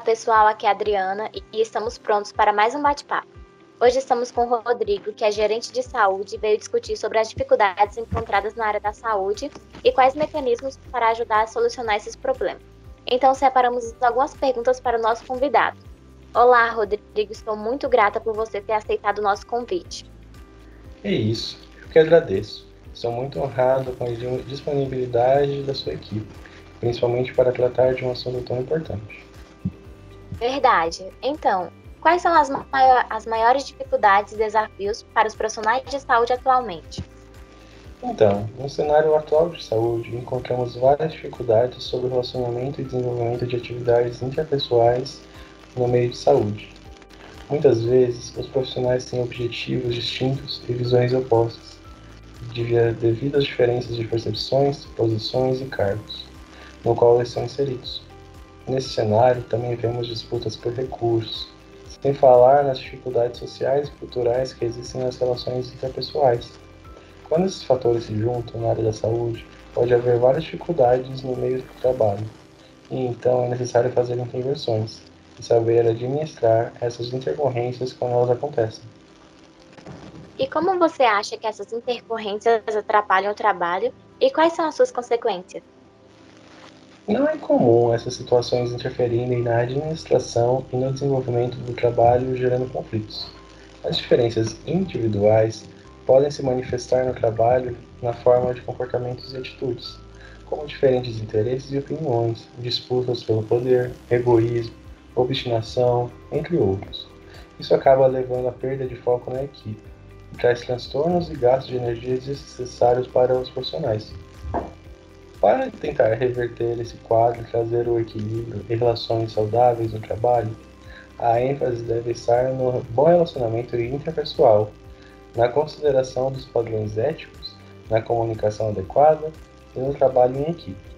Olá pessoal, aqui é a Adriana e estamos prontos para mais um bate-papo. Hoje estamos com o Rodrigo, que é gerente de saúde e veio discutir sobre as dificuldades encontradas na área da saúde e quais mecanismos para ajudar a solucionar esses problemas. Então separamos algumas perguntas para o nosso convidado. Olá, Rodrigo, estou muito grata por você ter aceitado o nosso convite. É isso, eu que agradeço. Sou muito honrado com a disponibilidade da sua equipe, principalmente para tratar de um assunto tão importante. Verdade. Então, quais são as, maior, as maiores dificuldades e desafios para os profissionais de saúde atualmente? Então, no cenário atual de saúde, encontramos várias dificuldades sobre o relacionamento e desenvolvimento de atividades interpessoais no meio de saúde. Muitas vezes, os profissionais têm objetivos distintos e visões opostas, devido às diferenças de percepções, posições e cargos, no qual eles são inseridos. Nesse cenário, também vemos disputas por recursos, sem falar nas dificuldades sociais e culturais que existem nas relações interpessoais. Quando esses fatores se juntam na área da saúde, pode haver várias dificuldades no meio do trabalho, e então é necessário fazer intervenções e saber administrar essas intercorrências quando elas acontecem. E como você acha que essas intercorrências atrapalham o trabalho e quais são as suas consequências? Não é comum essas situações interferirem na administração e no desenvolvimento do trabalho, gerando conflitos. As diferenças individuais podem se manifestar no trabalho na forma de comportamentos e atitudes, como diferentes interesses e opiniões, disputas pelo poder, egoísmo, obstinação, entre outros. Isso acaba levando à perda de foco na equipe e traz transtornos e gastos de energia desnecessários para os profissionais. Para tentar reverter esse quadro e trazer o equilíbrio e relações saudáveis no trabalho, a ênfase deve estar no bom relacionamento interpessoal, na consideração dos padrões éticos, na comunicação adequada e no trabalho em equipe.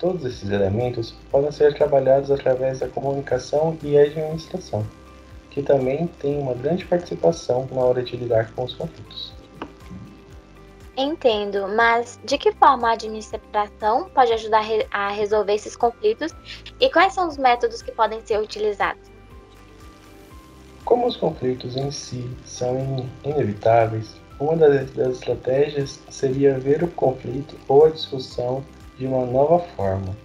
Todos esses elementos podem ser trabalhados através da comunicação e administração, que também tem uma grande participação na hora de lidar com os conflitos. Entendo, mas de que forma a administração pode ajudar a resolver esses conflitos e quais são os métodos que podem ser utilizados? Como os conflitos em si são inevitáveis, uma das, estratégias seria ver o conflito ou a discussão de uma nova forma,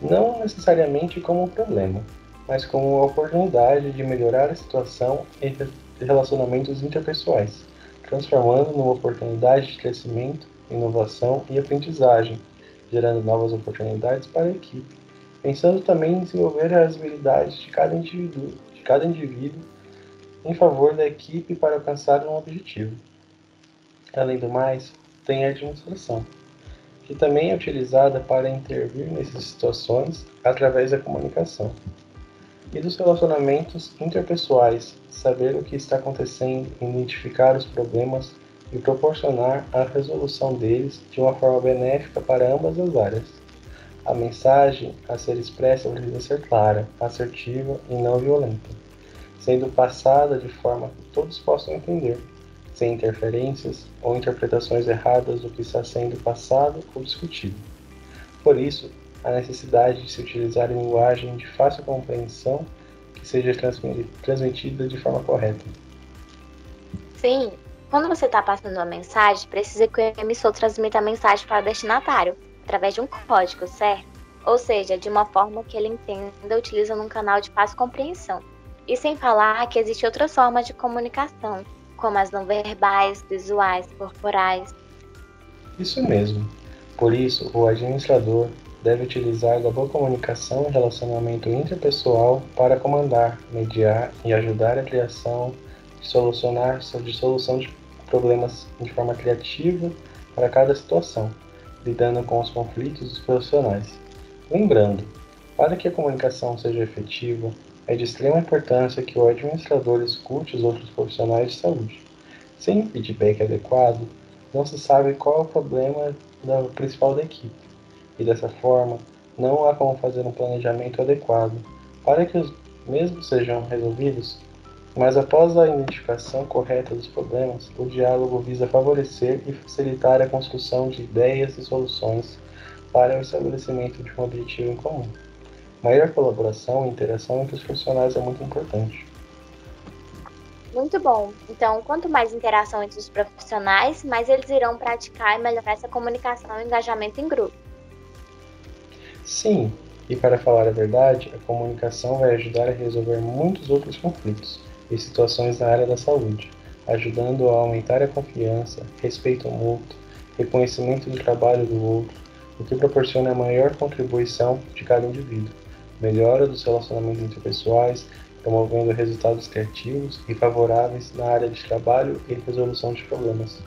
não necessariamente como um problema, mas como uma oportunidade de melhorar a situação e relacionamentos interpessoais transformando numa oportunidade de crescimento, inovação e aprendizagem, gerando novas oportunidades para a equipe, pensando também em desenvolver as habilidades de cada indivíduo, de cada indivíduo em favor da equipe para alcançar um objetivo. Além do mais, tem a administração, que também é utilizada para intervir nessas situações através da comunicação e dos relacionamentos interpessoais, saber o que está acontecendo, identificar os problemas e proporcionar a resolução deles de uma forma benéfica para ambas as áreas. A mensagem a ser expressa precisa ser clara, assertiva e não violenta, sendo passada de forma que todos possam entender, sem interferências ou interpretações erradas do que está sendo passado ou discutido. Por isso, a necessidade de se utilizar linguagem de fácil compreensão que seja transmitida de forma correta. Sim, quando você está passando uma mensagem, precisa que o emissor transmita a mensagem para o destinatário, através de um código, certo? Ou seja, de uma forma que ele entenda utilizando um canal de fácil compreensão. E sem falar que existe outras formas de comunicação, como as não verbais, visuais, corporais. Isso mesmo. Por isso, o administrador deve utilizar da boa comunicação e relacionamento interpessoal para comandar, mediar e ajudar a criação de solucionar de solução de problemas de forma criativa para cada situação, lidando com os conflitos dos profissionais. Lembrando, para que a comunicação seja efetiva, é de extrema importância que o administrador escute os outros profissionais de saúde. Sem feedback adequado, não se sabe qual é o problema da, principal da equipe e dessa forma não há como fazer um planejamento adequado para que os mesmos sejam resolvidos, mas após a identificação correta dos problemas, o diálogo visa favorecer e facilitar a construção de ideias e soluções para o estabelecimento de um objetivo em comum. Maior colaboração e interação entre os profissionais é muito importante. Muito bom. Então, quanto mais interação entre os profissionais, mais eles irão praticar e melhorar essa comunicação e engajamento em grupo. Sim, e para falar a verdade, a comunicação vai ajudar a resolver muitos outros conflitos e situações na área da saúde, ajudando a aumentar a confiança, respeito mútuo, reconhecimento do trabalho do outro, o que proporciona a maior contribuição de cada indivíduo, melhora dos relacionamentos interpessoais, promovendo resultados criativos e favoráveis na área de trabalho e resolução de problemas.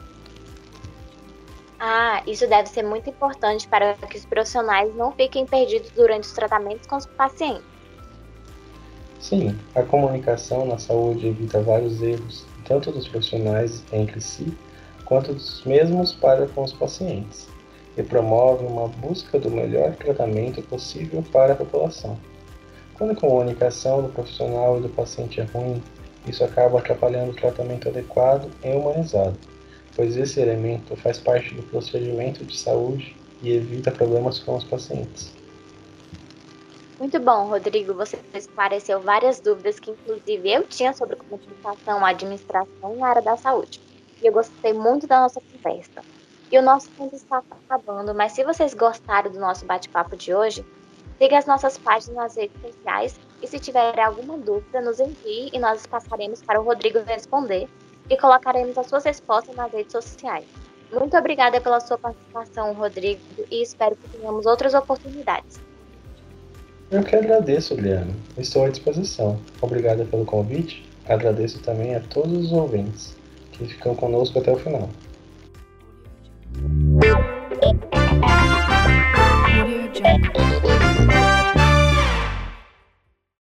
Ah, isso deve ser muito importante para que os profissionais não fiquem perdidos durante os tratamentos com os pacientes. Sim, a comunicação na saúde evita vários erros, tanto dos profissionais entre si, quanto dos mesmos para com os pacientes, e promove uma busca do melhor tratamento possível para a população. Quando a comunicação do profissional e do paciente é ruim, isso acaba atrapalhando o tratamento adequado e humanizado pois esse elemento faz parte do procedimento de saúde e evita problemas com os pacientes. Muito bom, Rodrigo. Você esclareceu várias dúvidas que, inclusive, eu tinha sobre comunicação, administração na área da saúde. E eu gostei muito da nossa conversa. E o nosso tempo está acabando, mas se vocês gostaram do nosso bate-papo de hoje, siga as nossas páginas nas redes sociais e se tiver alguma dúvida, nos envie e nós passaremos para o Rodrigo responder e colocaremos as suas respostas nas redes sociais. Muito obrigada pela sua participação, Rodrigo, e espero que tenhamos outras oportunidades. Eu que agradeço, Liana. Estou à disposição. Obrigada pelo convite. Agradeço também a todos os ouvintes que ficam conosco até o final. Audio